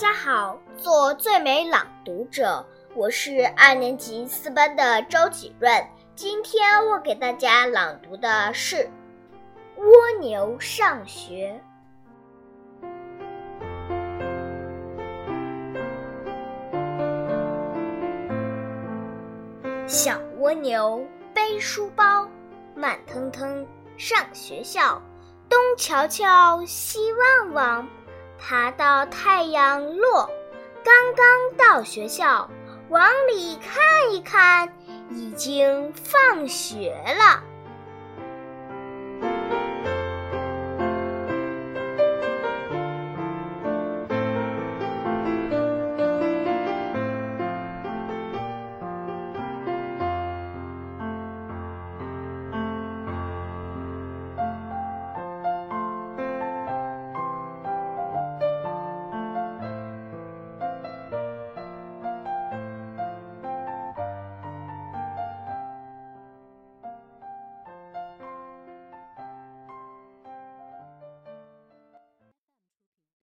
家好，做最美朗读者，我是二年级四班的周启润。今天我给大家朗读的是《蜗牛上学》。小蜗牛背书包，慢腾腾上学校，东瞧瞧，西望望。爬到太阳落，刚刚到学校，往里看一看，已经放学了。